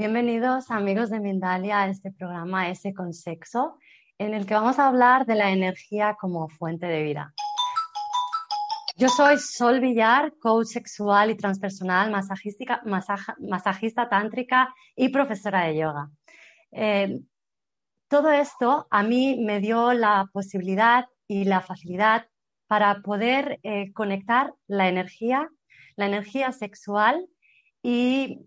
Bienvenidos amigos de Mindalia a este programa Ese con Sexo, en el que vamos a hablar de la energía como fuente de vida. Yo soy Sol Villar, coach sexual y transpersonal, masajista tántrica y profesora de yoga. Eh, todo esto a mí me dio la posibilidad y la facilidad para poder eh, conectar la energía, la energía sexual y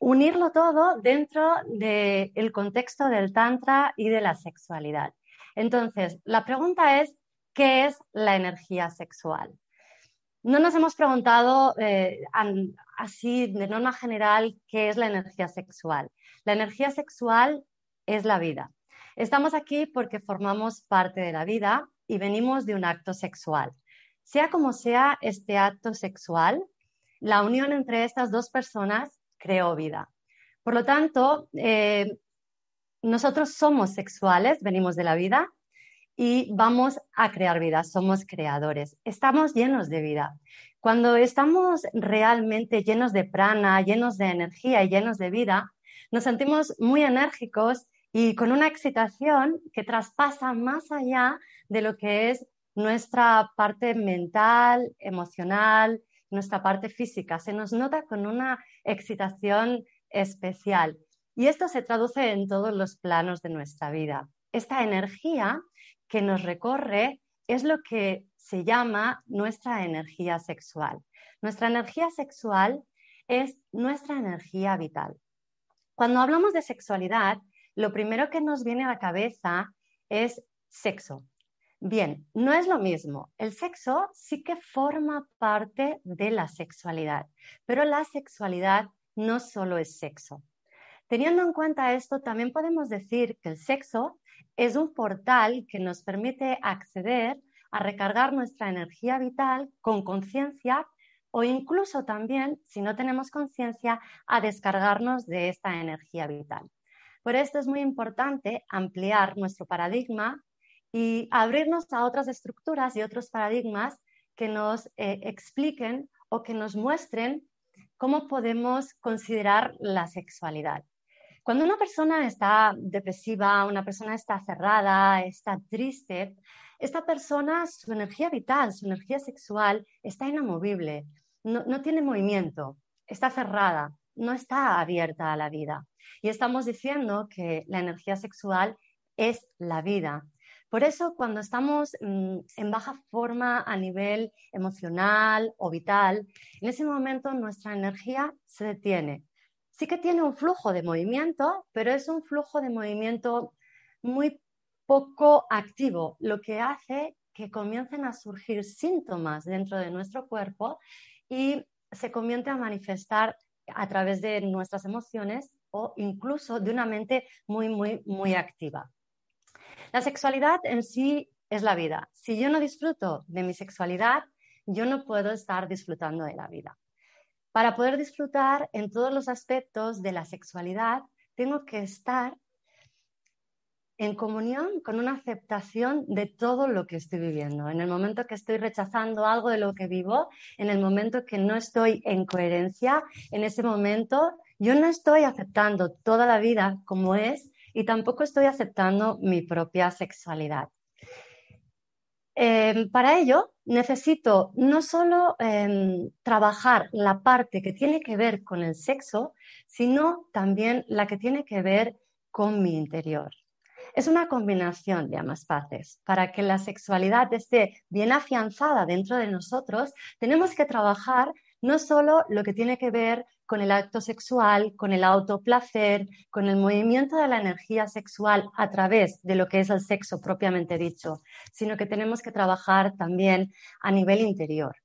unirlo todo dentro del contexto del tantra y de la sexualidad. Entonces, la pregunta es, ¿qué es la energía sexual? No nos hemos preguntado eh, así de norma general qué es la energía sexual. La energía sexual es la vida. Estamos aquí porque formamos parte de la vida y venimos de un acto sexual. Sea como sea este acto sexual, la unión entre estas dos personas creó vida. Por lo tanto, eh, nosotros somos sexuales, venimos de la vida y vamos a crear vida, somos creadores, estamos llenos de vida. Cuando estamos realmente llenos de prana, llenos de energía y llenos de vida, nos sentimos muy enérgicos y con una excitación que traspasa más allá de lo que es nuestra parte mental, emocional, nuestra parte física. Se nos nota con una excitación especial. Y esto se traduce en todos los planos de nuestra vida. Esta energía que nos recorre es lo que se llama nuestra energía sexual. Nuestra energía sexual es nuestra energía vital. Cuando hablamos de sexualidad, lo primero que nos viene a la cabeza es sexo. Bien, no es lo mismo. El sexo sí que forma parte de la sexualidad, pero la sexualidad no solo es sexo. Teniendo en cuenta esto, también podemos decir que el sexo es un portal que nos permite acceder a recargar nuestra energía vital con conciencia o incluso también, si no tenemos conciencia, a descargarnos de esta energía vital. Por esto es muy importante ampliar nuestro paradigma y abrirnos a otras estructuras y otros paradigmas que nos eh, expliquen o que nos muestren cómo podemos considerar la sexualidad. Cuando una persona está depresiva, una persona está cerrada, está triste, esta persona, su energía vital, su energía sexual está inamovible, no, no tiene movimiento, está cerrada, no está abierta a la vida. Y estamos diciendo que la energía sexual es la vida, por eso, cuando estamos mm, en baja forma a nivel emocional o vital, en ese momento nuestra energía se detiene. Sí que tiene un flujo de movimiento, pero es un flujo de movimiento muy poco activo, lo que hace que comiencen a surgir síntomas dentro de nuestro cuerpo y se comience a manifestar a través de nuestras emociones o incluso de una mente muy, muy, muy activa. La sexualidad en sí es la vida. Si yo no disfruto de mi sexualidad, yo no puedo estar disfrutando de la vida. Para poder disfrutar en todos los aspectos de la sexualidad, tengo que estar en comunión con una aceptación de todo lo que estoy viviendo. En el momento que estoy rechazando algo de lo que vivo, en el momento que no estoy en coherencia, en ese momento yo no estoy aceptando toda la vida como es y tampoco estoy aceptando mi propia sexualidad. Em, para ello, necesito no solo em, trabajar la parte que tiene que ver con el sexo, sino también la que tiene que ver con mi interior. Es una combinación de ambas partes. Para que la sexualidad esté bien afianzada dentro de nosotros, tenemos que trabajar no solo lo que tiene que ver con el acto sexual, con el autoplacer, con el movimiento de la energía sexual a través de lo que es el sexo propiamente dicho, sino que tenemos que trabajar también a nivel interior.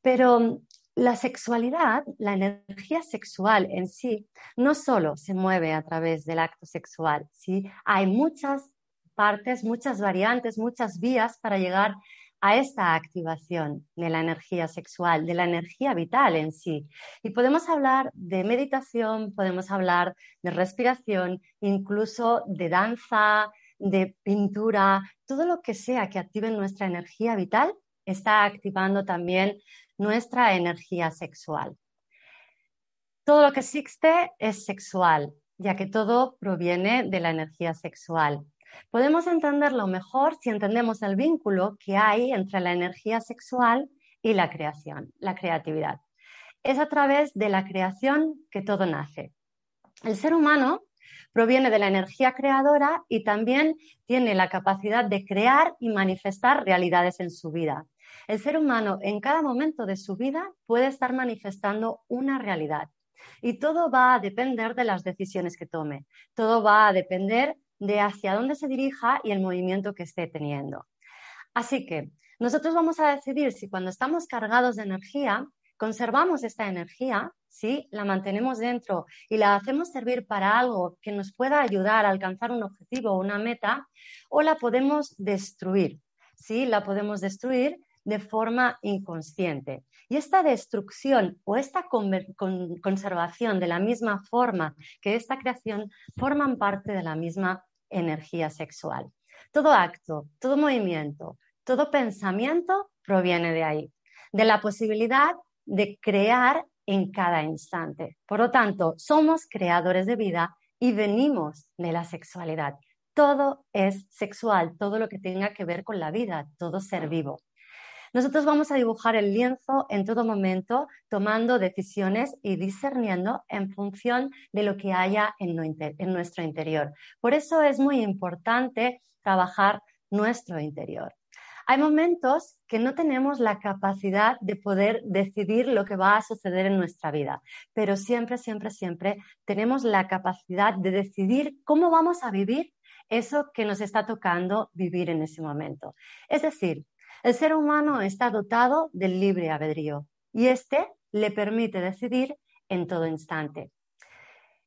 Pero la sexualidad, la energía sexual en sí, no solo se mueve a través del acto sexual, ¿sí? hay muchas partes, muchas variantes, muchas vías para llegar a esta activación de la energía sexual, de la energía vital en sí. Y podemos hablar de meditación, podemos hablar de respiración, incluso de danza, de pintura, todo lo que sea que active nuestra energía vital está activando también nuestra energía sexual. Todo lo que existe es sexual, ya que todo proviene de la energía sexual. Podemos entenderlo mejor si entendemos el vínculo que hay entre la energía sexual y la creación, la creatividad. Es a través de la creación que todo nace. El ser humano proviene de la energía creadora y también tiene la capacidad de crear y manifestar realidades en su vida. El ser humano en cada momento de su vida puede estar manifestando una realidad y todo va a depender de las decisiones que tome. Todo va a depender de hacia dónde se dirija y el movimiento que esté teniendo. Así que nosotros vamos a decidir si cuando estamos cargados de energía, conservamos esta energía, si la mantenemos dentro y la hacemos servir para algo que nos pueda ayudar a alcanzar un objetivo o una meta, o la podemos destruir. ¿sí? La podemos destruir de forma inconsciente. Y esta destrucción o esta conservación de la misma forma que esta creación forman parte de la misma energía sexual. Todo acto, todo movimiento, todo pensamiento proviene de ahí, de la posibilidad de crear en cada instante. Por lo tanto, somos creadores de vida y venimos de la sexualidad. Todo es sexual, todo lo que tenga que ver con la vida, todo ser vivo. Nosotros vamos a dibujar el lienzo en todo momento, tomando decisiones y discerniendo en función de lo que haya en, nuestro interior. Por eso es muy importante trabajar nuestro interior. Hay momentos que no tenemos la capacidad de poder decidir lo que va a suceder en nuestra vida, pero siempre, siempre, siempre tenemos la capacidad de decidir cómo vamos a vivir eso que nos está tocando vivir en ese momento. Es decir, el ser humano está dotado del libre albedrío y este le permite decidir en todo instante.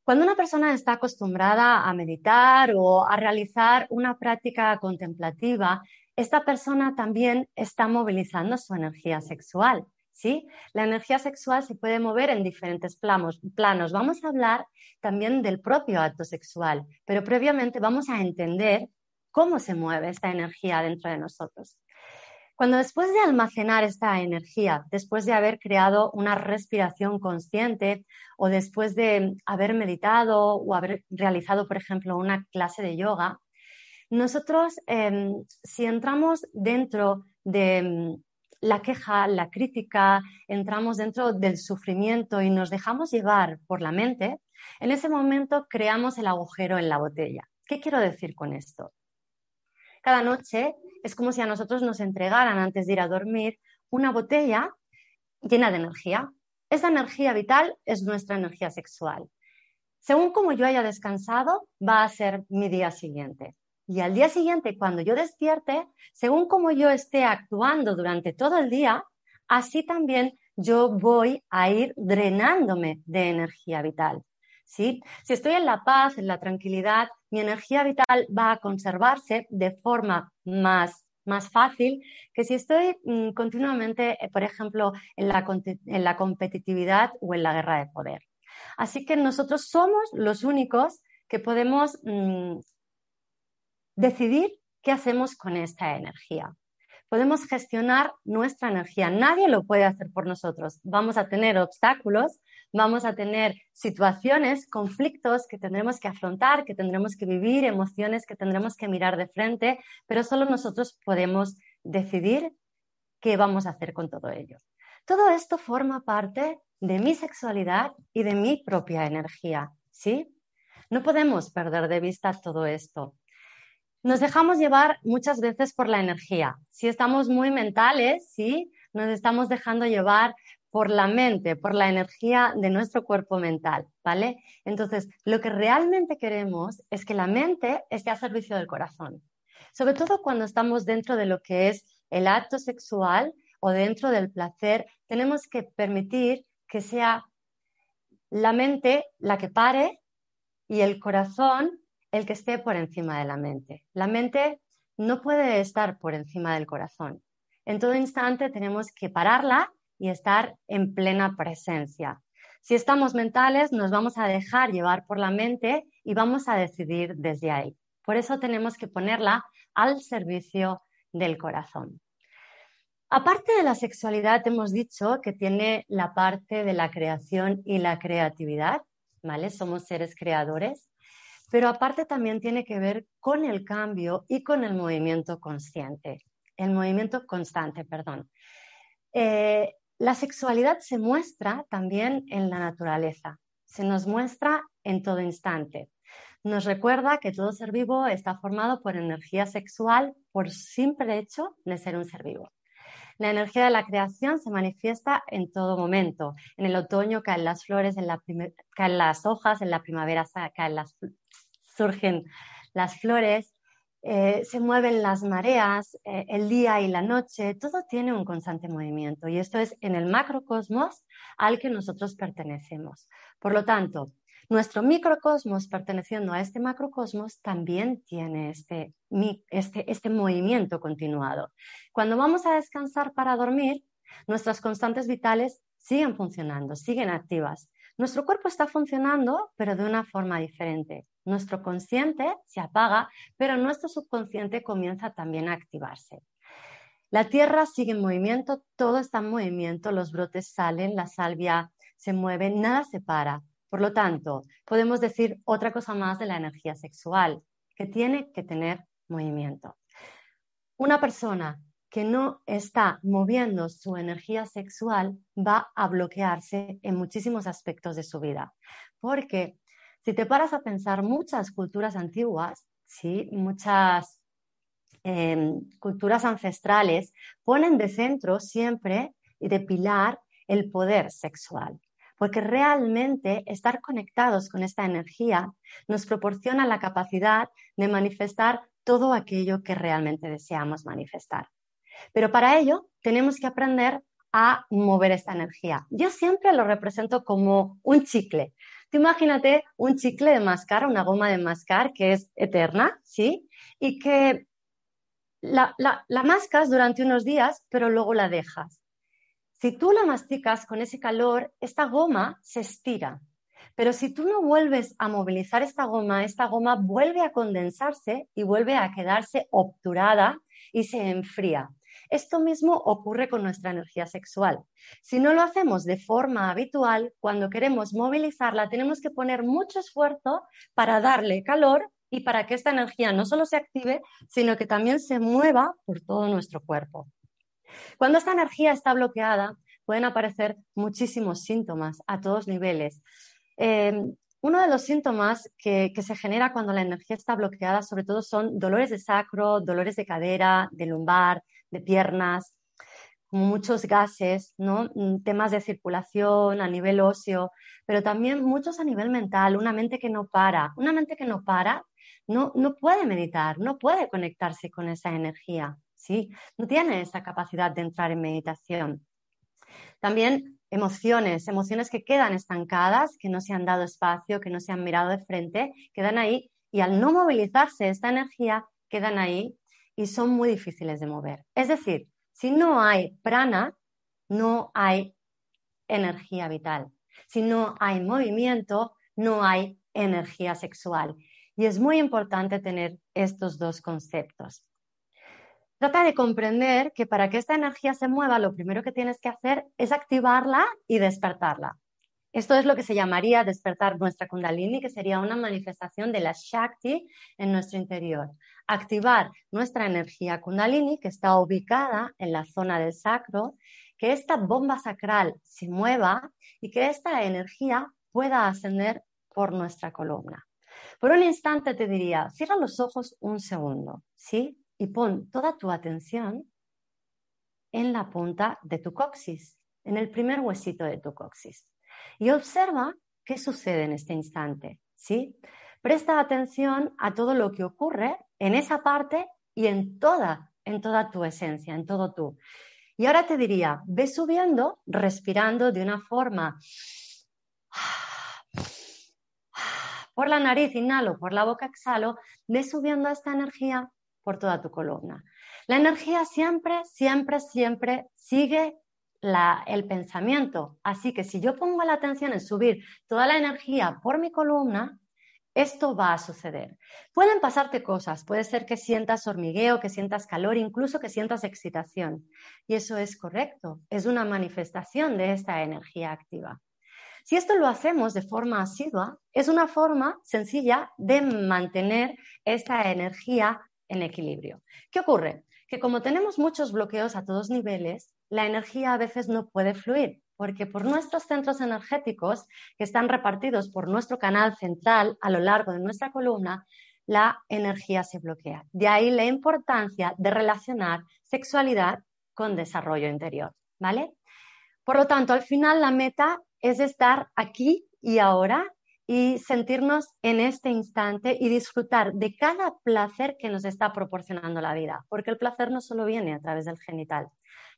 Cuando una persona está acostumbrada a meditar o a realizar una práctica contemplativa, esta persona también está movilizando su energía sexual. ¿sí? La energía sexual se puede mover en diferentes planos. Vamos a hablar también del propio acto sexual, pero previamente vamos a entender cómo se mueve esta energía dentro de nosotros. Cuando después de almacenar esta energía, después de haber creado una respiración consciente o después de haber meditado o haber realizado, por ejemplo, una clase de yoga, nosotros, em, si entramos dentro de em, la queja, la crítica, entramos dentro del sufrimiento y nos dejamos llevar por la mente, en ese momento creamos el agujero en la botella. ¿Qué quiero decir con esto? Cada noche es como si a nosotros nos entregaran antes de ir a dormir una botella llena de energía. Esa energía vital es nuestra energía sexual. Según como yo haya descansado, va a ser mi día siguiente. Y al día siguiente, cuando yo despierte, según como yo esté actuando durante todo el día, así también yo voy a ir drenándome de energía vital. Si estoy en la paz, en la tranquilidad, mi energía vital va a conservarse de forma más, más fácil que si estoy mm, continuamente, eh, por ejemplo, en la, en la competitividad o en la guerra de poder. Así que nosotros somos los únicos que podemos mm, decidir qué hacemos con esta energía. Podemos gestionar nuestra energía. Nadie lo puede hacer por nosotros. Vamos a tener obstáculos, vamos a tener situaciones, conflictos que tendremos que afrontar, que tendremos que vivir, emociones que tendremos que mirar de frente, pero solo nosotros podemos decidir qué vamos a hacer con todo ello. Todo esto forma parte de mi sexualidad y de mi propia energía, ¿sí? No podemos perder de vista todo esto. Nos dejamos llevar muchas veces por la energía. Si estamos muy mentales, sí, nos estamos dejando llevar por la mente, por la energía de nuestro cuerpo mental, ¿vale? Entonces, lo que realmente queremos es que la mente esté a servicio del corazón. Sobre todo cuando estamos dentro de lo que es el acto sexual o dentro del placer, tenemos que permitir que sea la mente la que pare y el corazón el que esté por encima de la mente. La mente no puede estar por encima del corazón. En todo instante tenemos que pararla y estar en plena presencia. Si estamos mentales, nos vamos a dejar llevar por la mente y vamos a decidir desde ahí. Por eso tenemos que ponerla al servicio del corazón. Aparte de la sexualidad, hemos dicho que tiene la parte de la creación y la creatividad, ¿vale? Somos seres creadores, pero aparte también tiene que ver con el cambio y con el movimiento consciente, el movimiento constante, perdón. Eh, la sexualidad se muestra también en la naturaleza, se nos muestra en todo instante. Nos recuerda que todo ser vivo está formado por energía sexual por simple hecho de ser un ser vivo. La energía de la creación se manifiesta en todo momento. En el otoño caen las flores, en caen las hojas, en la primavera caen las, surgen las flores, eh, se mueven las mareas, eh, el día y la noche, todo tiene un constante movimiento y esto es en el macrocosmos al que nosotros pertenecemos. Por lo tanto, nuestro microcosmos perteneciendo a este macrocosmos también tiene este, este, este movimiento continuado. Cuando vamos a descansar para dormir, nuestras constantes vitales siguen funcionando, siguen activas. Nuestro cuerpo está funcionando, pero de una forma diferente. Nuestro consciente se apaga, pero nuestro subconsciente comienza también a activarse. La tierra sigue en movimiento, todo está en movimiento, los brotes salen, la salvia se mueve, nada se para. Por lo tanto, podemos decir otra cosa más de la energía sexual, que tiene que tener movimiento. Una persona que no está moviendo su energía sexual va a bloquearse en muchísimos aspectos de su vida. Porque si te paras a pensar, muchas culturas antiguas, ¿sí? muchas em, culturas ancestrales ponen de centro siempre y de pilar el poder sexual porque realmente estar conectados con esta energía nos proporciona la capacidad de manifestar todo aquello que realmente deseamos manifestar. Pero para ello tenemos que aprender a mover esta energía. Yo siempre lo represento como un chicle. Imagínate un chicle de mascar, una goma de mascar que es eterna, ¿sí? Y que la, la mascas durante unos días, pero luego la dejas. Si tú la masticas con ese calor, esta goma se estira. Pero si tú no vuelves a movilizar esta goma, esta goma vuelve a condensarse y vuelve a quedarse obturada y se enfría. Esto mismo ocurre con nuestra energía sexual. Si no lo hacemos de forma habitual, cuando queremos movilizarla, tenemos que poner mucho esfuerzo para darle calor y para que esta energía no solo se active, sino que también se mueva por todo nuestro cuerpo. Cuando esta energía está bloqueada, pueden aparecer muchísimos síntomas a todos niveles. Em, uno de los síntomas que, se genera cuando la energía está bloqueada, sobre todo, son dolores de sacro, dolores de cadera, de lumbar, de piernas, muchos gases, ¿no? Mm, temas de circulación a nivel óseo, pero también muchos a nivel mental, una mente que no para. Una mente que no para no, no puede meditar, no puede conectarse con esa energía. ¿sí? No tiene esa capacidad de entrar en meditación. También emociones, emociones que quedan estancadas, que no se han dado espacio, que no se han mirado de frente, quedan ahí y al no movilizarse esta energía, quedan ahí y son muy difíciles de mover. Es decir, si no hay prana, no hay energía vital. Si no hay movimiento, no hay energía sexual. Y es muy importante tener estos dos conceptos. Trata de comprender que para que esta energía se mueva, lo primero que tienes que hacer es activarla y despertarla. Esto es lo que se llamaría despertar nuestra kundalini, que sería una manifestación de la Shakti en nuestro interior. Activar nuestra energía kundalini, que está ubicada en la zona del sacro, que esta bomba sacral se mueva y que esta energía pueda ascender por nuestra columna. Por un instante te diría, cierra los ojos un segundo, ¿sí? y pon toda tu atención en la punta de tu coxis, en el primer huesito de tu coxis. Y observa qué sucede en este instante, ¿sí? Presta atención a todo lo que ocurre en esa parte y en toda, en toda tu esencia, en todo tú. Y ahora te diría, ve subiendo, respirando de una forma por la nariz, inhalo, por la boca, exhalo, ve subiendo esta energía por toda tu columna. La energía siempre, siempre, siempre sigue el pensamiento. Así que si yo pongo la atención en subir toda la energía por mi columna, esto va a suceder. Pueden pasarte cosas, puede ser que sientas hormigueo, que sientas calor, incluso que sientas excitación. Y eso es correcto, es una manifestación de esta energía activa. Si esto lo hacemos de forma asidua, es una forma sencilla de mantener esta energía en equilibrio. ¿Qué ocurre? Que como tenemos muchos bloqueos a todos niveles, la energía a veces no puede fluir, porque por nuestros centros energéticos, que están repartidos por nuestro canal central a lo largo de nuestra columna, la energía se bloquea. De ahí la importancia de relacionar sexualidad con desarrollo interior, ¿vale? Por lo tanto, al final la meta es estar aquí y ahora y sentirnos en este instante y disfrutar de cada placer que nos está proporcionando la vida, porque el placer no solo viene a través del genital,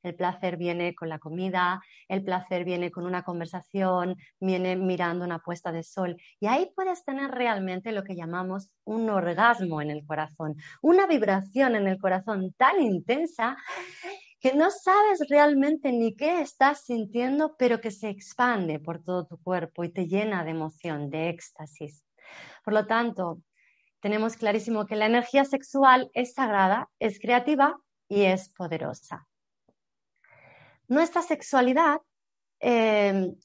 el placer viene con la comida, el placer viene con una conversación, viene mirando una puesta de sol y ahí puedes tener realmente lo que llamamos un orgasmo en el corazón, una vibración en el corazón tan intensa que no sabes realmente ni qué estás sintiendo, pero que se expande por todo tu cuerpo y te llena de emoción, de éxtasis. Por lo tanto, tenemos clarísimo que la energía sexual es sagrada, es creativa y es poderosa. Nuestra sexualidad, em,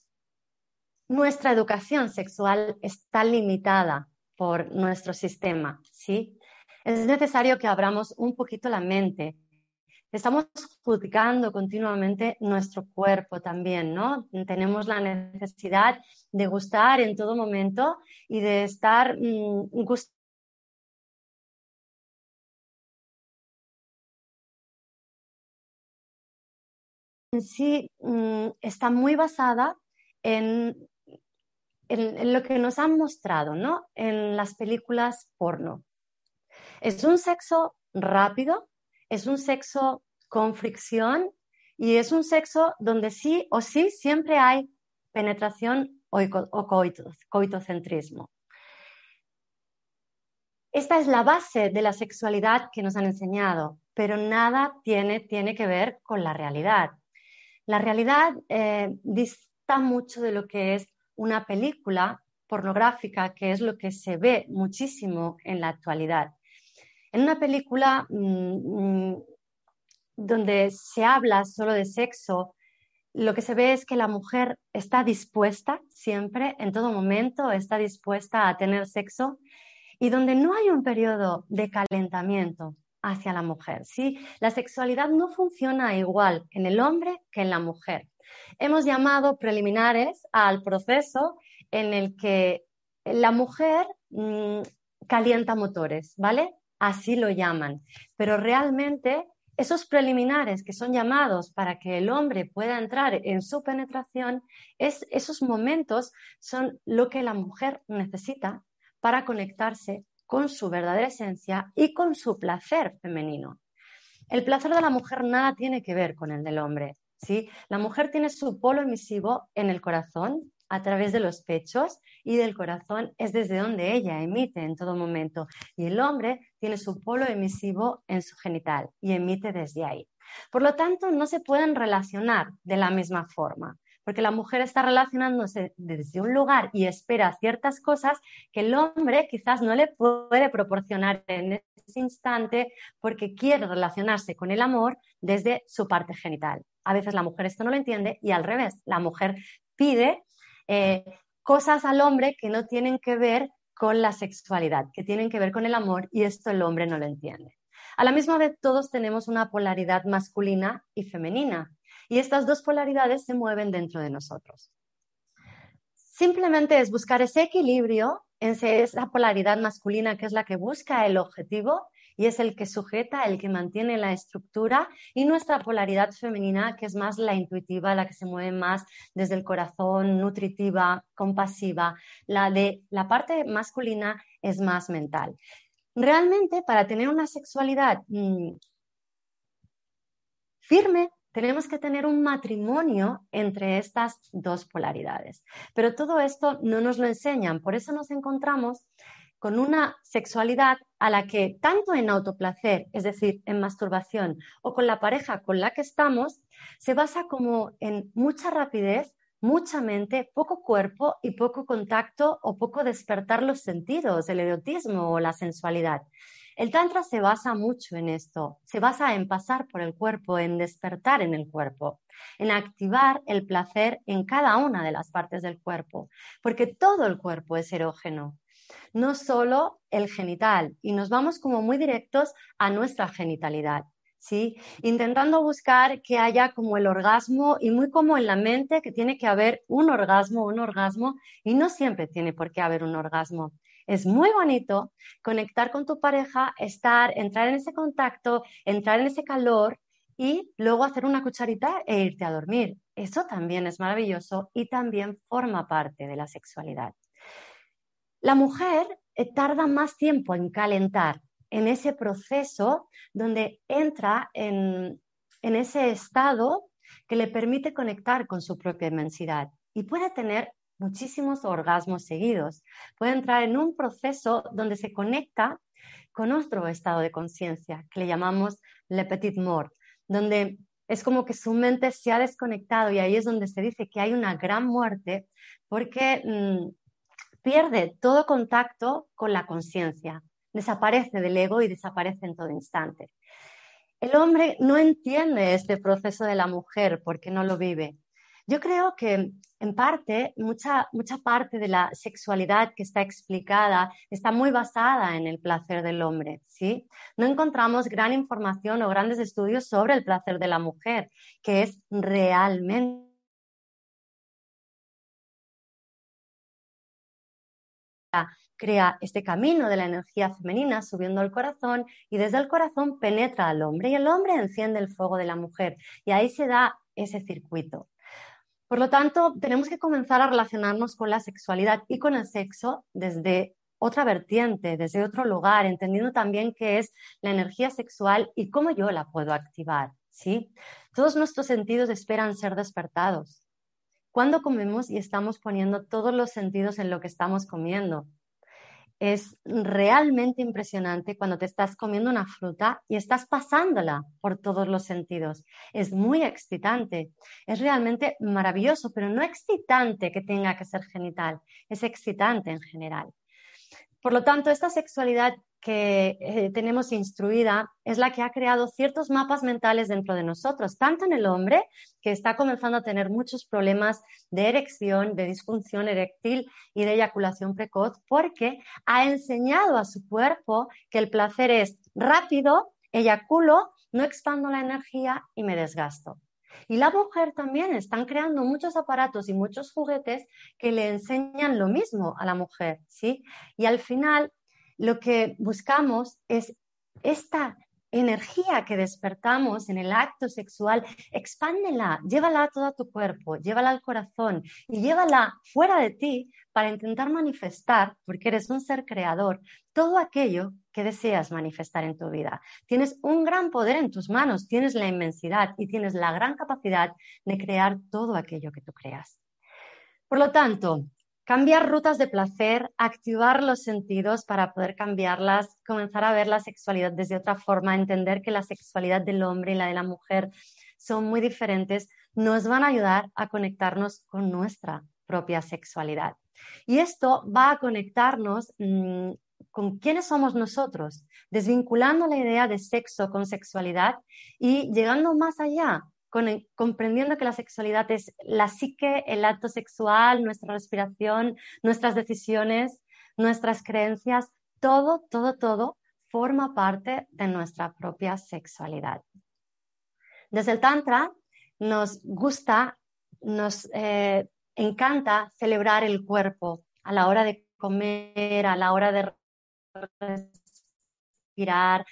nuestra educación sexual está limitada por nuestro sistema, ¿sí? Es necesario que abramos un poquito la mente estamos juzgando continuamente nuestro cuerpo también, ¿no? Tenemos la necesidad de gustar en todo momento y de estar mmm, en sí mm, está muy basada en, lo que nos han mostrado, ¿no? En las películas porno. Es un sexo rápido, es un sexo con fricción y es un sexo donde sí o sí siempre hay penetración o, coitocentrismo. Esta es la base de la sexualidad que nos han enseñado, pero nada tiene, tiene que ver con la realidad. La realidad eh, dista mucho de lo que es una película pornográfica, que es lo que se ve muchísimo en la actualidad. En una película mm, mm, donde se habla solo de sexo, lo que se ve es que la mujer está dispuesta siempre, en todo momento, está dispuesta a tener sexo y donde no hay un periodo de calentamiento hacia la mujer. ¿sí? La sexualidad no funciona igual en el hombre que en la mujer. Hemos llamado preliminares al proceso en el que la mujer mm, calienta motores, ¿vale? así lo llaman. Pero realmente esos preliminares que son llamados para que el hombre pueda entrar en su penetración, es, esos momentos son lo que la mujer necesita para conectarse con su verdadera esencia y con su placer femenino. El placer de la mujer nada tiene que ver con el del hombre. ¿sí? La mujer tiene su polo emisivo en el corazón, a través de los pechos y del corazón es desde donde ella emite en todo momento. Y el hombre tiene su polo emisivo en su genital y emite desde ahí. Por lo tanto, no se pueden relacionar de la misma forma, porque la mujer está relacionándose desde un lugar y espera ciertas cosas que el hombre quizás no le puede proporcionar en ese instante porque quiere relacionarse con el amor desde su parte genital. A veces la mujer esto no lo entiende y al revés, la mujer pide eh, cosas al hombre que no tienen que ver con la sexualidad, que tienen que ver con el amor y esto el hombre no lo entiende. A la misma vez todos tenemos una polaridad masculina y femenina y estas dos polaridades se mueven dentro de nosotros. Simplemente es buscar ese equilibrio en esa polaridad masculina que es la que busca el objetivo y es el que sujeta, el que mantiene la estructura, y nuestra polaridad femenina, que es más la intuitiva, la que se mueve más desde el corazón, nutritiva, compasiva. La de la parte masculina es más mental. Realmente, para tener una sexualidad mm, firme, tenemos que tener un matrimonio entre estas dos polaridades. Pero todo esto no nos lo enseñan, por eso nos encontramos con una sexualidad a la que tanto en autoplacer, es decir, en masturbación, o con la pareja con la que estamos, se basa como en mucha rapidez, mucha mente, poco cuerpo y poco contacto o poco despertar los sentidos, el erotismo o la sensualidad. El Tantra se basa mucho en esto, se basa en pasar por el cuerpo, en despertar en el cuerpo, en activar el placer en cada una de las partes del cuerpo, porque todo el cuerpo es erógeno no solo el genital, y nos vamos como muy directos a nuestra genitalidad. ¿Sí? Intentando buscar que haya como el orgasmo y muy como en la mente que tiene que haber un orgasmo, un orgasmo y no siempre tiene por qué haber un orgasmo. Es muy bonito conectar con tu pareja, estar, entrar en ese contacto, entrar en ese calor y luego hacer una cucharita e irte a dormir. Eso también es maravilloso y también forma parte de la sexualidad. La mujer eh, tarda más tiempo en calentar en ese proceso donde entra en, ese estado que le permite conectar con su propia inmensidad y puede tener muchísimos orgasmos seguidos. Puede entrar en un proceso donde se conecta con otro estado de conciencia que le llamamos le petit mort, donde es como que su mente se ha desconectado y ahí es donde se dice que hay una gran muerte porque mm, pierde todo contacto con la conciencia, desaparece del ego y desaparece en todo instante. El hombre no entiende este proceso de la mujer porque no lo vive. Yo creo que en parte, mucha, mucha parte de la sexualidad que está explicada está muy basada en el placer del hombre, ¿sí? No encontramos gran información o grandes estudios sobre el placer de la mujer, que es realmente crea este camino de la energía femenina subiendo al corazón y desde el corazón penetra al hombre y el hombre enciende el fuego de la mujer y ahí se da ese circuito. Por lo tanto, tenemos que comenzar a relacionarnos con la sexualidad y con el sexo desde otra vertiente, desde otro lugar, entendiendo también qué es la energía sexual y cómo yo la puedo activar, ¿sí? Todos nuestros sentidos esperan ser despertados. Cuando comemos y estamos poniendo todos los sentidos en lo que estamos comiendo, es realmente impresionante cuando te estás comiendo una fruta y estás pasándola por todos los sentidos. Es muy excitante, es realmente maravilloso, pero no excitante que tenga que ser genital, es excitante en general. Por lo tanto, esta sexualidad que eh, tenemos instruida es la que ha creado ciertos mapas mentales dentro de nosotros, tanto en el hombre, que está comenzando a tener muchos problemas de erección, de disfunción eréctil y de eyaculación precoz, porque ha enseñado a su cuerpo que el placer es rápido, eyaculo, no expando la energía y me desgasto. Y la mujer también están creando muchos aparatos y muchos juguetes que le enseñan lo mismo a la mujer, ¿sí? Y al final lo que buscamos es esta energía que despertamos en el acto sexual, expándela, llévala a todo tu cuerpo, llévala al corazón y llévala fuera de ti para intentar manifestar, porque eres un ser creador, todo aquello que deseas manifestar en tu vida. Tienes un gran poder en tus manos, tienes la inmensidad y tienes la gran capacidad de crear todo aquello que tú creas. Por lo tanto, cambiar rutas de placer, activar los sentidos para poder cambiarlas, comenzar a ver la sexualidad desde otra forma, entender que la sexualidad del hombre y la de la mujer son muy diferentes, nos van a ayudar a conectarnos con nuestra propia sexualidad. Y esto va a conectarnos mm, con quiénes somos nosotros, desvinculando la idea de sexo con sexualidad y llegando más allá, comprendiendo que la sexualidad es la psique, el acto sexual, nuestra respiración, nuestras decisiones, nuestras creencias, todo, todo, todo forma parte de nuestra propia sexualidad. Desde el Tantra nos gusta, nos eh, encanta celebrar el cuerpo a la hora de comer, a la hora de respirar,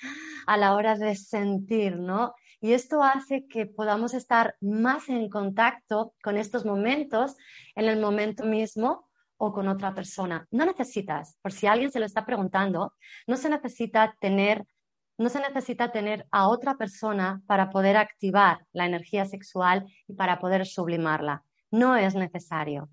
a la hora de sentir, ¿no? Y esto hace que podamos estar más en contacto con estos momentos en el momento mismo o con otra persona. No necesitas, por si alguien se lo está preguntando, no se necesita tener no se necesita tener a otra persona para poder activar la energía sexual y para poder sublimarla. No es necesario.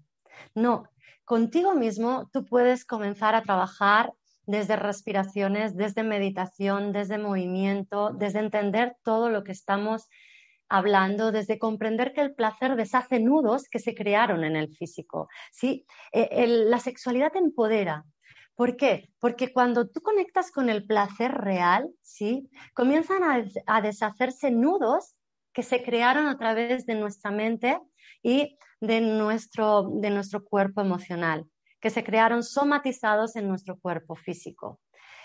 No, contigo mismo tú puedes comenzar a trabajar desde respiraciones, desde meditación, desde movimiento, desde entender todo lo que estamos hablando, desde comprender que el placer deshace nudos que se crearon en el físico. ¿sí? E, la sexualidad empodera. ¿Por qué? Porque cuando tú conectas con el placer real, ¿sí? comienzan a deshacerse nudos que se crearon a través de nuestra mente y de nuestro, de nuestro cuerpo emocional que se crearon somatizados en nuestro cuerpo físico.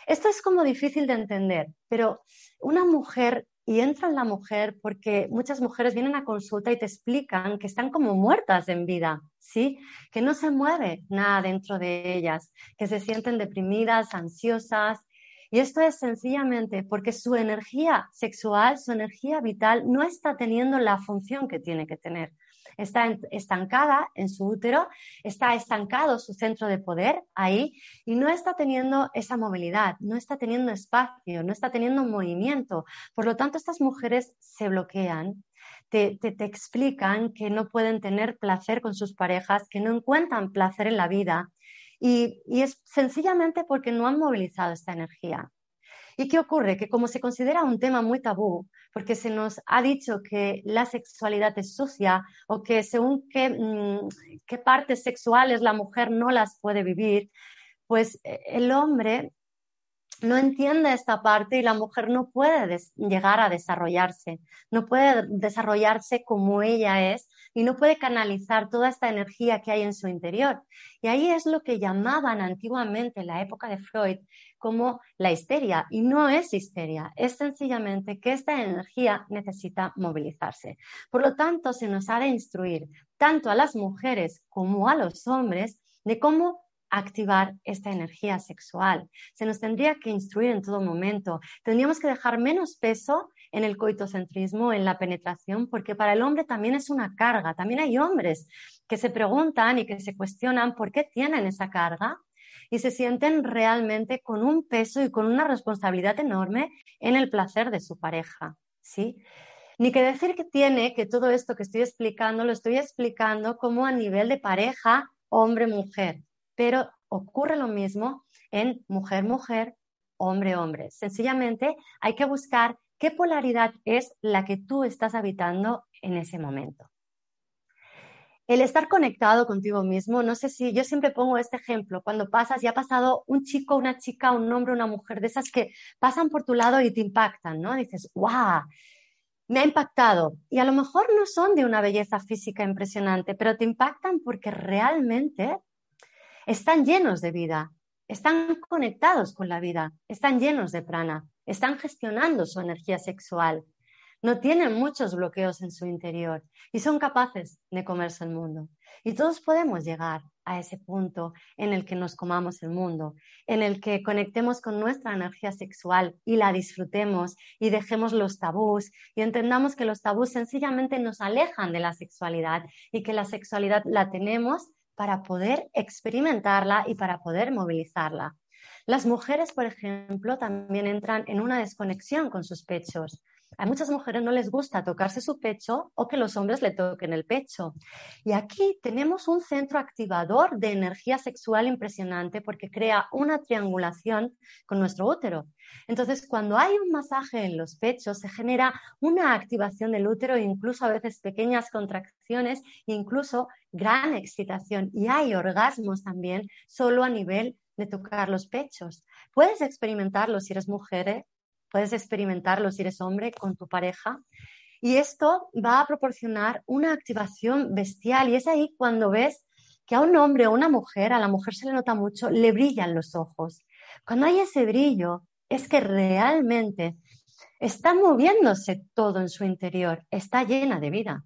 Esto es como difícil de entender, pero una mujer, y entra en la mujer porque muchas mujeres vienen a consulta y te explican que están como muertas en vida, ¿sí? Que no se mueve nada dentro de ellas, que se sienten deprimidas, ansiosas, y esto es sencillamente porque su energía sexual, su energía vital no está teniendo la función que tiene que tener está estancada en su útero, está estancado su centro de poder ahí y no está teniendo esa movilidad, no está teniendo espacio, no está teniendo movimiento. Por lo tanto, estas mujeres se bloquean, te, explican que no pueden tener placer con sus parejas, que no encuentran placer en la vida y es sencillamente porque no han movilizado esta energía. ¿Y qué ocurre? Que como se considera un tema muy tabú, porque se nos ha dicho que la sexualidad es sucia o que según qué, mm, qué partes sexuales la mujer no las puede vivir, pues eh, el hombre no entiende esta parte y la mujer no puede llegar a desarrollarse, no puede desarrollarse como ella es y no puede canalizar toda esta energía que hay en su interior. Y ahí es lo que llamaban antiguamente en la época de Freud como la histeria. Y no es histeria, es sencillamente que esta energía necesita movilizarse. Por lo tanto, se nos ha de instruir tanto a las mujeres como a los hombres de cómo activar esta energía sexual. Se nos tendría que instruir en todo momento. Tendríamos que dejar menos peso en el coitocentrismo, en la penetración, porque para el hombre también es una carga. También hay hombres que se preguntan y que se cuestionan por qué tienen esa carga y se sienten realmente con un peso y con una responsabilidad enorme en el placer de su pareja, ¿sí? Ni que decir que tiene que todo esto que estoy explicando lo estoy explicando como a nivel de pareja hombre-mujer, pero ocurre lo mismo en mujer-mujer, hombre-hombre. Sencillamente hay que buscar qué polaridad es la que tú estás habitando en ese momento. El estar conectado contigo mismo, no sé si yo siempre pongo este ejemplo, cuando pasas y ha pasado un chico, una chica, un hombre, una mujer, de esas que pasan por tu lado y te impactan, ¿no? Dices, ¡guau! Me ha impactado. Y a lo mejor no son de una belleza física impresionante, pero te impactan porque realmente están llenos de vida, están conectados con la vida, están llenos de prana, están gestionando su energía sexual, no tienen muchos bloqueos en su interior y son capaces de comerse el mundo. Y todos podemos llegar a ese punto en el que nos comamos el mundo, en el que conectemos con nuestra energía sexual y la disfrutemos y dejemos los tabús y entendamos que los tabús sencillamente nos alejan de la sexualidad y que la sexualidad la tenemos para poder experimentarla y para poder movilizarla. Las mujeres, por ejemplo, también entran en una desconexión con sus pechos. A muchas mujeres no les gusta tocarse su pecho o que los hombres le toquen el pecho. Y aquí tenemos un centro activador de energía sexual impresionante porque crea una triangulación con nuestro útero. Entonces, cuando hay un masaje en los pechos, se genera una activación del útero, incluso a veces pequeñas contracciones, incluso gran excitación. Y hay orgasmos también solo a nivel de tocar los pechos. Puedes experimentarlo si eres mujer, ¿eh? Puedes experimentarlo si eres hombre con tu pareja. Y esto va a proporcionar una activación bestial. Y es ahí cuando ves que a un hombre o una mujer, a la mujer se le nota mucho, le brillan los ojos. Cuando hay ese brillo, es que realmente está moviéndose todo en su interior, está llena de vida,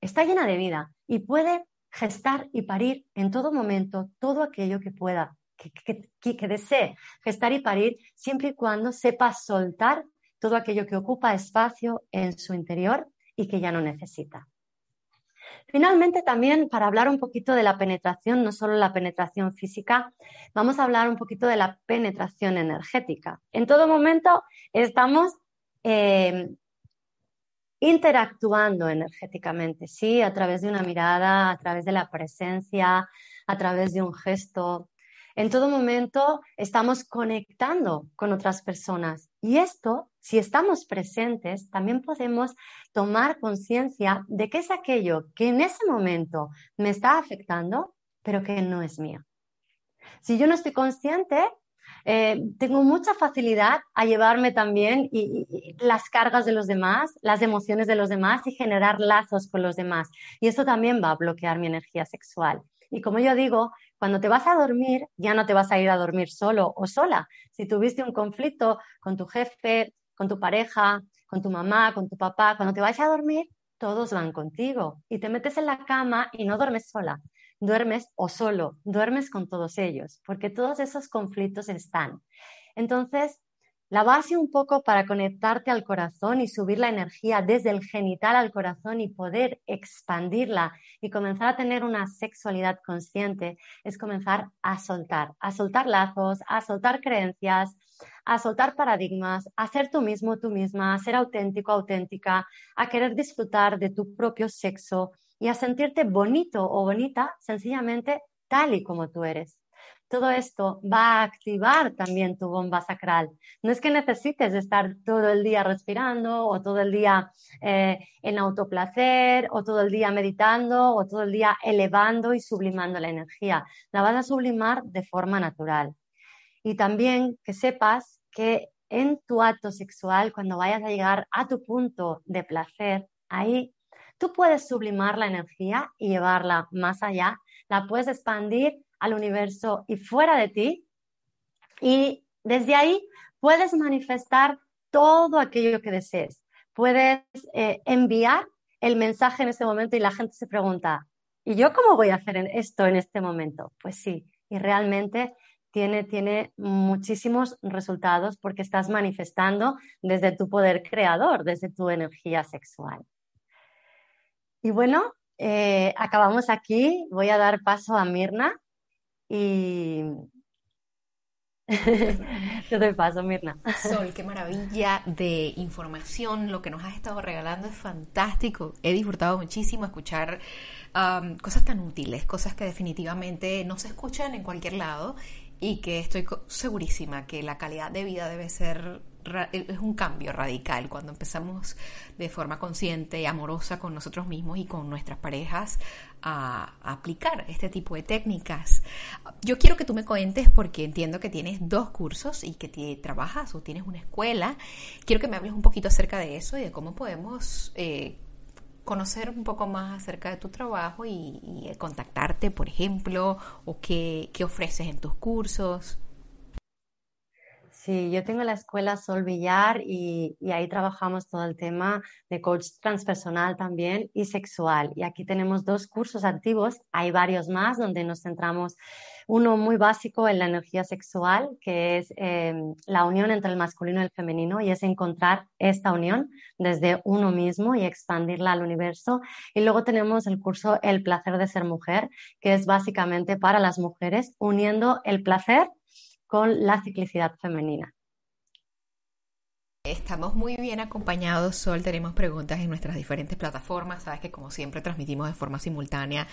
está llena de vida y puede gestar y parir en todo momento todo aquello que pueda que, desee gestar y parir siempre y cuando sepa soltar todo aquello que ocupa espacio en su interior y que ya no necesita. Finalmente, también para hablar un poquito de la penetración, no solo la penetración física, vamos a hablar un poquito de la penetración energética. En todo momento estamos eh, interactuando energéticamente, ¿sí? A través de una mirada, a través de la presencia, a través de un gesto, en todo momento estamos conectando con otras personas. Y esto, si estamos presentes, también podemos tomar conciencia de qué es aquello que en ese momento me está afectando, pero que no es mío. Si yo no estoy consciente, eh, tengo mucha facilidad a llevarme también las cargas de los demás, las emociones de los demás y generar lazos con los demás. Y eso también va a bloquear mi energía sexual. Y como yo digo, cuando te vas a dormir, ya no te vas a ir a dormir solo o sola. Si tuviste un conflicto con tu jefe, con tu pareja, con tu mamá, con tu papá, cuando te vas a dormir, todos van contigo y te metes en la cama y no duermes sola, duermes o solo, duermes con todos ellos, porque todos esos conflictos están. Entonces, la base un poco para conectarte al corazón y subir la energía desde el genital al corazón y poder expandirla y comenzar a tener una sexualidad consciente es comenzar a soltar, a soltar lazos, a soltar creencias, a soltar paradigmas, a ser tú mismo, tú misma, a ser auténtico, auténtica, a querer disfrutar de tu propio sexo y a sentirte bonito o bonita sencillamente tal y como tú eres todo esto va a activar también tu bomba sacral. No es que necesites estar todo el día respirando o todo el día eh, en autoplacer o todo el día meditando o todo el día elevando y sublimando la energía. La vas a sublimar de forma natural. Y también que sepas que en tu acto sexual, cuando vayas a llegar a tu punto de placer, ahí tú puedes sublimar la energía y llevarla más allá, la puedes expandir al universo y fuera de ti. Y desde ahí puedes manifestar todo aquello que desees. Puedes eh, enviar el mensaje en ese momento y la gente se pregunta, ¿y yo cómo voy a hacer esto en este momento? Pues sí, y realmente tiene, tiene muchísimos resultados porque estás manifestando desde tu poder creador, desde tu energía sexual. Y bueno, eh, acabamos aquí. Voy a dar paso a Mirna y yo te paso, Mirna. Sol, qué maravilla de información. Lo que nos has estado regalando es fantástico. He disfrutado muchísimo escuchar um, cosas tan útiles, cosas que definitivamente no se escuchan en cualquier lado y que estoy segurísima que la calidad de vida debe ser es un cambio radical cuando empezamos de forma consciente y amorosa con nosotros mismos y con nuestras parejas a, aplicar este tipo de técnicas. Yo quiero que tú me cuentes porque entiendo que tienes dos cursos y que trabajas o tienes una escuela. Quiero que me hables un poquito acerca de eso y de cómo podemos eh, conocer un poco más acerca de tu trabajo y, contactarte, por ejemplo, o qué, qué ofreces en tus cursos. Sí, yo tengo la escuela Sol Villar y, ahí trabajamos todo el tema de coach transpersonal también y sexual. Y aquí tenemos dos cursos activos, hay varios más donde nos centramos, uno muy básico en la energía sexual, que es em, la unión entre el masculino y el femenino, y es encontrar esta unión desde uno mismo y expandirla al universo. Y luego tenemos el curso El placer de ser mujer, que es básicamente para las mujeres, uniendo el placer con la ciclicidad femenina. Estamos muy bien acompañados, Sol. Tenemos preguntas en nuestras diferentes plataformas. Sabes que como siempre transmitimos de forma simultánea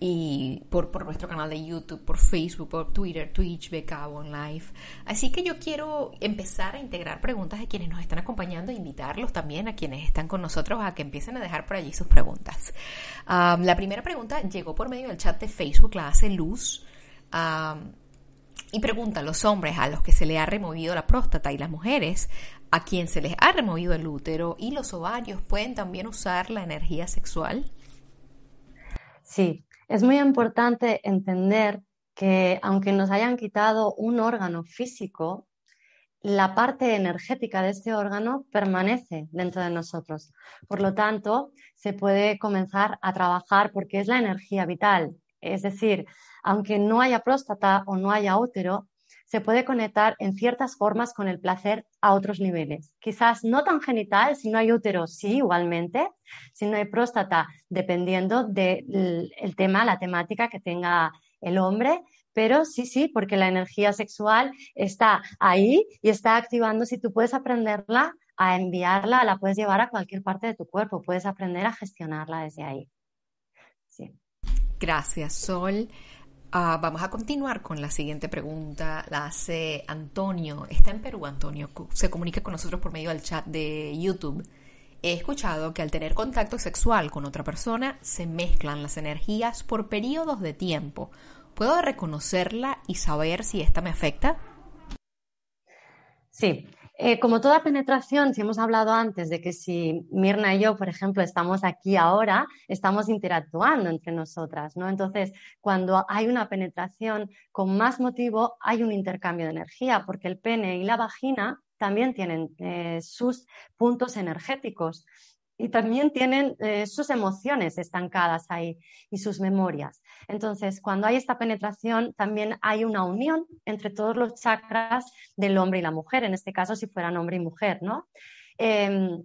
y por, por nuestro canal de YouTube, por Facebook, por Twitter, Twitch, Becabo Live. Así que yo quiero empezar a integrar preguntas de quienes nos están acompañando e invitarlos también a quienes están con nosotros a que empiecen a dejar por allí sus preguntas. la primera pregunta llegó por medio del chat de Facebook, la hace Luz. Y pregunta a los hombres a los que se le ha removido la próstata y las mujeres a quien se les ha removido el útero y los ovarios pueden también usar la energía sexual? Sí, es muy importante entender que aunque nos hayan quitado un órgano físico, la parte energética de este órgano permanece dentro de nosotros. Por lo tanto, se puede comenzar a trabajar porque es la energía vital. Es decir, aunque no haya próstata o no haya útero, se puede conectar en ciertas formas con el placer a otros niveles. Quizás no tan genital, si no hay útero, sí, igualmente, si no hay próstata, dependiendo del tema, la temática que tenga el hombre, pero sí, sí, porque la energía sexual está ahí y está activando. Si tú puedes aprenderla a enviarla, la puedes llevar a cualquier parte de tu cuerpo, puedes aprender a gestionarla desde ahí. Sí. Gracias, Sol. Ah, vamos a continuar con la siguiente pregunta. La hace Antonio. Está en Perú, Antonio. Se comunica con nosotros por medio del chat de YouTube. He escuchado que al tener contacto sexual con otra persona se mezclan las energías por periodos de tiempo. ¿Puedo reconocerla y saber si esta me afecta? Sí, eh, como toda penetración, si hemos hablado antes de que si Mirna y yo, por ejemplo, estamos aquí ahora, estamos interactuando entre nosotras, ¿no? Entonces, cuando hay una penetración con más motivo, hay un intercambio de energía, porque el pene y la vagina también tienen eh, sus puntos energéticos y también tienen eh, sus emociones estancadas ahí y sus memorias. Entonces, cuando hay esta penetración, también hay una unión entre todos los chakras del hombre y la mujer, en este caso si fueran hombre y mujer, ¿no? Em,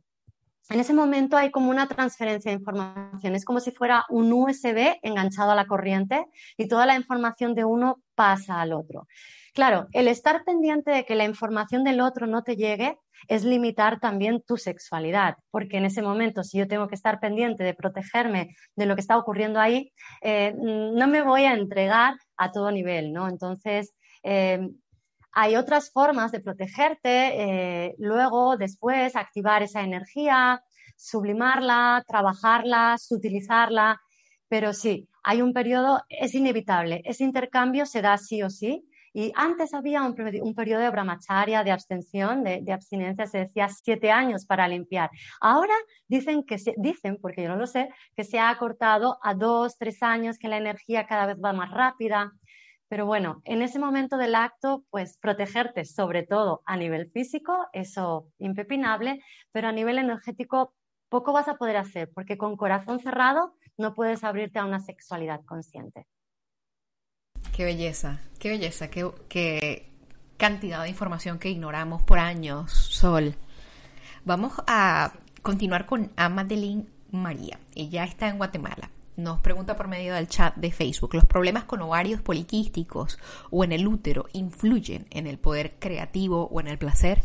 en ese momento hay como una transferencia de información, es como si fuera un USB enganchado a la corriente y toda la información de uno pasa al otro. Claro, el estar pendiente de que la información del otro no te llegue es limitar también tu sexualidad, porque en ese momento, si yo tengo que estar pendiente de protegerme de lo que está ocurriendo ahí, eh, no me voy a entregar a todo nivel, ¿no? Entonces, eh, hay otras formas de protegerte, eh, luego, después, activar esa energía, sublimarla, trabajarla, sutilizarla, pero sí, hay un periodo, es inevitable, ese intercambio se da sí o sí, y antes había un, periodo de brahmacharya, de abstención, de, abstinencia, se decía siete años para limpiar. Ahora dicen que dicen, porque yo no lo sé, que se ha acortado a dos, tres años, que la energía cada vez va más rápida. Pero bueno, en ese momento del acto, pues protegerte sobre todo a nivel físico, eso impepinable, pero a nivel energético poco vas a poder hacer, porque con corazón cerrado no puedes abrirte a una sexualidad consciente. Qué belleza, qué belleza, qué, cantidad de información que ignoramos por años, Sol. Vamos a continuar con Amadeline María. Ella está en Guatemala. Nos pregunta por medio del chat de Facebook, ¿los problemas con ovarios poliquísticos o en el útero influyen en el poder creativo o en el placer?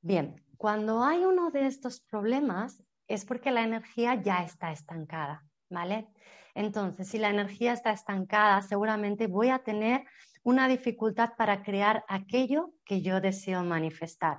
Bien, cuando hay uno de estos problemas es porque la energía ya está estancada, ¿vale? Entonces, si la energía está estancada, seguramente voy a tener una dificultad para crear aquello que yo deseo manifestar.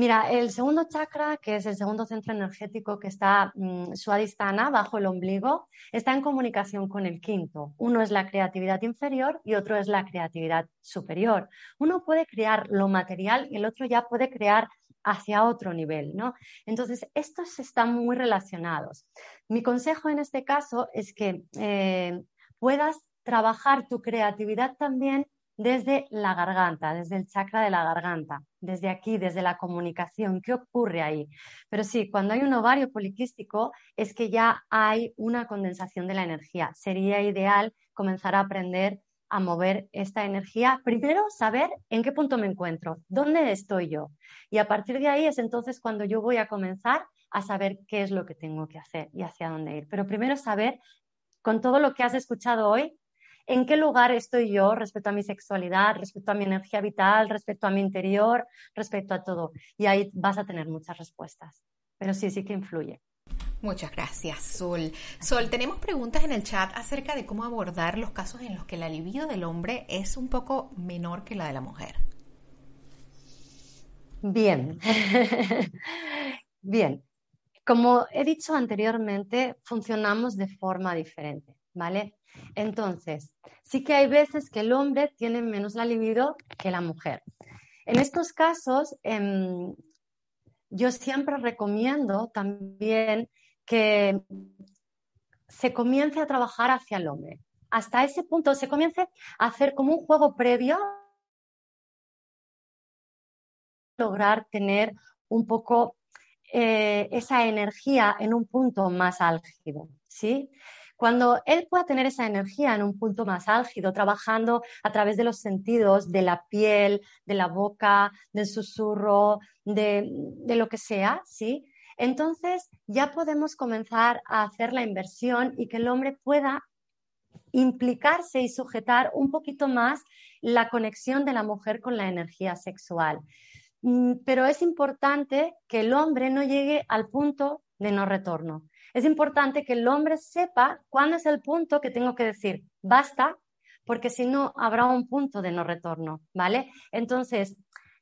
Mira, el segundo chakra, que es el segundo centro energético que está mm, suadistana, bajo el ombligo, está en comunicación con el quinto. Uno es la creatividad inferior y otro es la creatividad superior. Uno puede crear lo material y el otro ya puede crear hacia otro nivel, ¿no? Entonces, estos están muy relacionados. Mi consejo en este caso es que eh, puedas trabajar tu creatividad también desde la garganta, desde el chakra de la garganta, desde aquí, desde la comunicación. ¿Qué ocurre ahí? Pero sí, cuando hay un ovario poliquístico es que ya hay una condensación de la energía. Sería ideal comenzar a aprender a mover esta energía, primero saber en qué punto me encuentro, dónde estoy yo. Y a partir de ahí es entonces cuando yo voy a comenzar a saber qué es lo que tengo que hacer y hacia dónde ir. Pero primero saber, con todo lo que has escuchado hoy, en qué lugar estoy yo respecto a mi sexualidad, respecto a mi energía vital, respecto a mi interior, respecto a todo. Y ahí vas a tener muchas respuestas. Pero sí, sí que influye. Muchas gracias, Sol. Sol, tenemos preguntas en el chat acerca de cómo abordar los casos en los que la libido del hombre es un poco menor que la de la mujer. Bien. Bien. Como he dicho anteriormente, funcionamos de forma diferente, ¿vale? Entonces, sí que hay veces que el hombre tiene menos la libido que la mujer. En estos casos, em, yo siempre recomiendo también que se comience a trabajar hacia el hombre. Hasta ese punto se comience a hacer como un juego previo lograr tener un poco eh, esa energía en un punto más álgido, ¿sí? Cuando él pueda tener esa energía en un punto más álgido, trabajando a través de los sentidos, de la piel, de la boca, del susurro, de, de lo que sea, ¿sí? Entonces ya podemos comenzar a hacer la inversión y que el hombre pueda implicarse y sujetar un poquito más la conexión de la mujer con la energía sexual. Mm, pero es importante que el hombre no llegue al punto de no retorno. Es importante que el hombre sepa cuándo es el punto que tengo que decir basta, porque si no habrá un punto de no retorno, ¿vale? Entonces,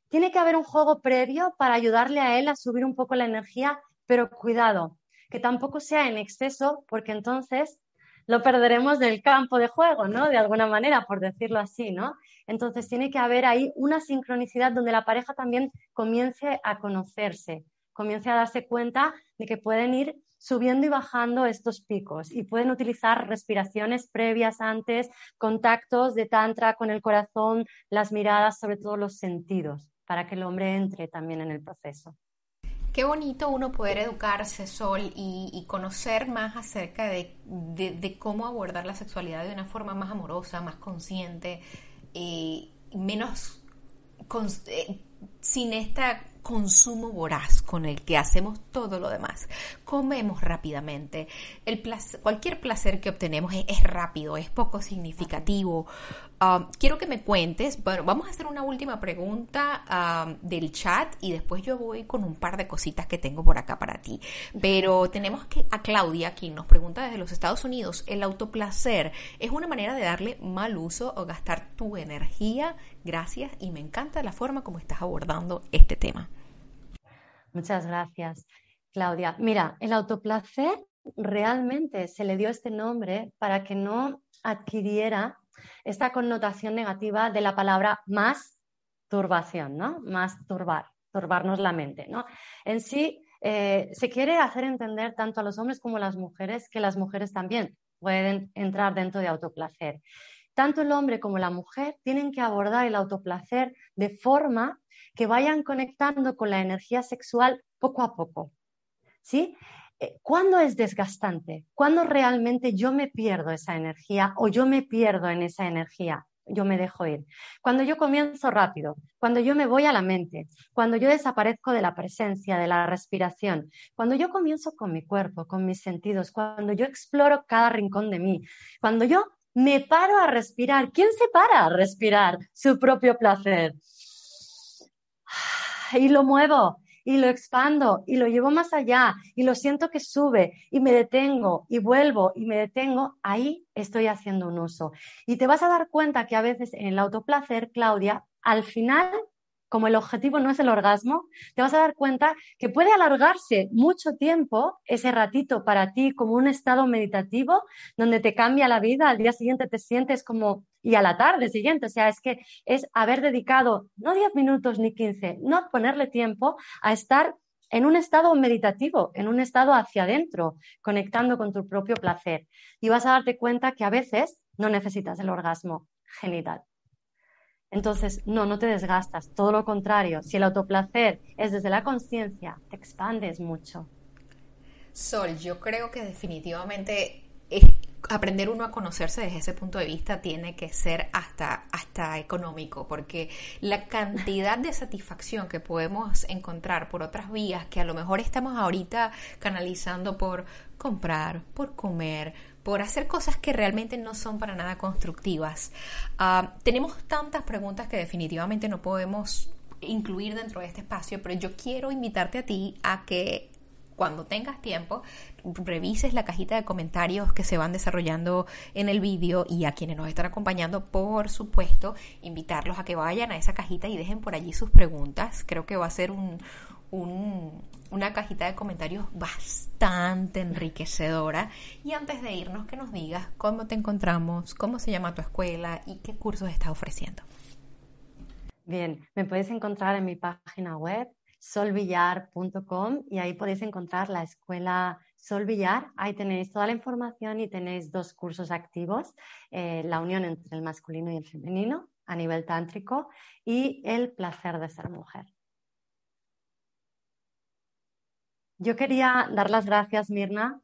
tiene que haber un juego previo para ayudarle a él a subir un poco la energía, pero cuidado, que tampoco sea en exceso, porque entonces lo perderemos del campo de juego, ¿no? De alguna manera, por decirlo así, ¿no? Entonces tiene que haber ahí una sincronicidad donde la pareja también comience a conocerse, comience a darse cuenta de que pueden ir subiendo y bajando estos picos y pueden utilizar respiraciones previas antes, contactos de tantra con el corazón, las miradas, sobre todo los sentidos, para que el hombre entre también en el proceso. Qué bonito uno poder educarse, Sol, y, conocer más acerca de, cómo abordar la sexualidad de una forma más amorosa, más consciente, eh, menos eh, sin este consumo voraz con el que hacemos todo lo demás. Comemos rápidamente. El cualquier placer que obtenemos es rápido, es poco significativo. Um, quiero que me cuentes, bueno, vamos a hacer una última pregunta um, del chat y después yo voy con un par de cositas que tengo por acá para ti. Pero tenemos que a Claudia, quien nos pregunta desde los Estados Unidos, ¿el autoplacer es una manera de darle mal uso o gastar tu energía? Gracias y me encanta la forma como estás abordando este tema. Muchas gracias, Claudia. Mira, el autoplacer realmente se le dio este nombre para que no adquiriera esta connotación negativa de la palabra más turbación, ¿no? Más turbar, turbarnos la mente, ¿no? En sí, eh, se quiere hacer entender tanto a los hombres como a las mujeres que las mujeres también pueden entrar dentro de autoplacer. Tanto el hombre como la mujer tienen que abordar el autoplacer de forma que vayan conectando con la energía sexual poco a poco. ¿Sí? Eh, ¿Cuándo es desgastante? ¿Cuándo realmente yo me pierdo esa energía o yo me pierdo en esa energía? Yo me dejo ir. Cuando yo comienzo rápido, cuando yo me voy a la mente, cuando yo desaparezco de la presencia, de la respiración, cuando yo comienzo con mi cuerpo, con mis sentidos, cuando yo exploro cada rincón de mí, cuando yo me paro a respirar. ¿Quién se para a respirar su propio placer? Y lo muevo, y lo expando y lo llevo más allá y lo siento que sube y me detengo y vuelvo y me detengo, ahí estoy haciendo un uso. Y te vas a dar cuenta que a veces en el autoplacer, Claudia, al final como el objetivo no es el orgasmo, te vas a dar cuenta que puede alargarse mucho tiempo ese ratito para ti como un estado meditativo donde te cambia la vida, al día siguiente te sientes como, y a la tarde siguiente, o sea, es que es haber dedicado no 10 minutos ni 15, no ponerle tiempo a estar en un estado meditativo, en un estado hacia adentro, conectando con tu propio placer. Y vas a darte cuenta que a veces no necesitas el orgasmo genital. Entonces, no, no te desgastas, todo lo contrario. Si el autoplacer es desde la conciencia, te expandes mucho. Sol, yo creo que definitivamente aprender uno a conocerse desde ese punto de vista tiene que ser hasta, hasta económico, porque la cantidad de satisfacción que podemos encontrar por otras vías que a lo mejor estamos ahorita canalizando por comprar, por comer, por hacer cosas que realmente no son para nada constructivas. Ah, tenemos tantas preguntas que definitivamente no podemos incluir dentro de este espacio, pero yo quiero invitarte a ti a que cuando tengas tiempo, revises la cajita de comentarios que se van desarrollando en el vídeo y a quienes nos están acompañando, por supuesto, invitarlos a que vayan a esa cajita y dejen por allí sus preguntas. Creo que va a ser un, una cajita de comentarios bastante enriquecedora. Y antes de irnos, que nos digas cómo te encontramos, cómo se llama tu escuela y qué cursos estás ofreciendo. Bien, me puedes encontrar en mi página web solvillar.com y ahí podéis encontrar la escuela Solvillar. Ahí tenéis toda la información y tenéis dos cursos activos, eh, la unión entre el masculino y el femenino a nivel tántrico y el placer de ser mujer. Yo quería dar las gracias, Mirna,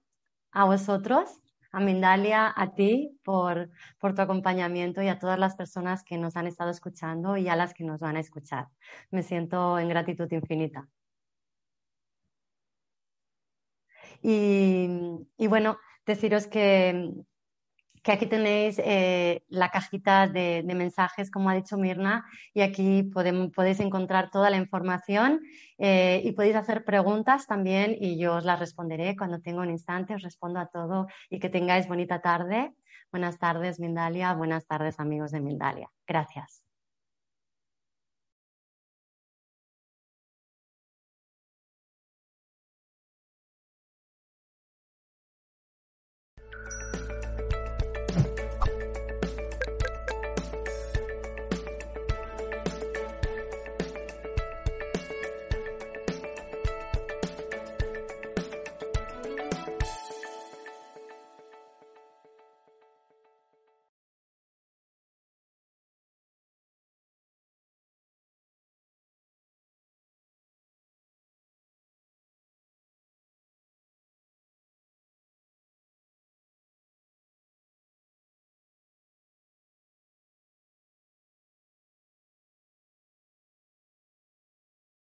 a vosotros a Mindalia, a ti por, por tu acompañamiento y a todas las personas que nos han estado escuchando y a las que nos van a escuchar. Me siento en gratitud infinita. Y, y bueno, deciros que, que aquí tenéis eh, la cajita de, mensajes, como ha dicho Mirna, y aquí podéis encontrar toda la información eh, y podéis hacer preguntas también y yo os las responderé cuando tengo un instante, os respondo a todo y que tengáis bonita tarde. Buenas tardes, Mindalia. Buenas tardes, amigos de Mindalia. Gracias.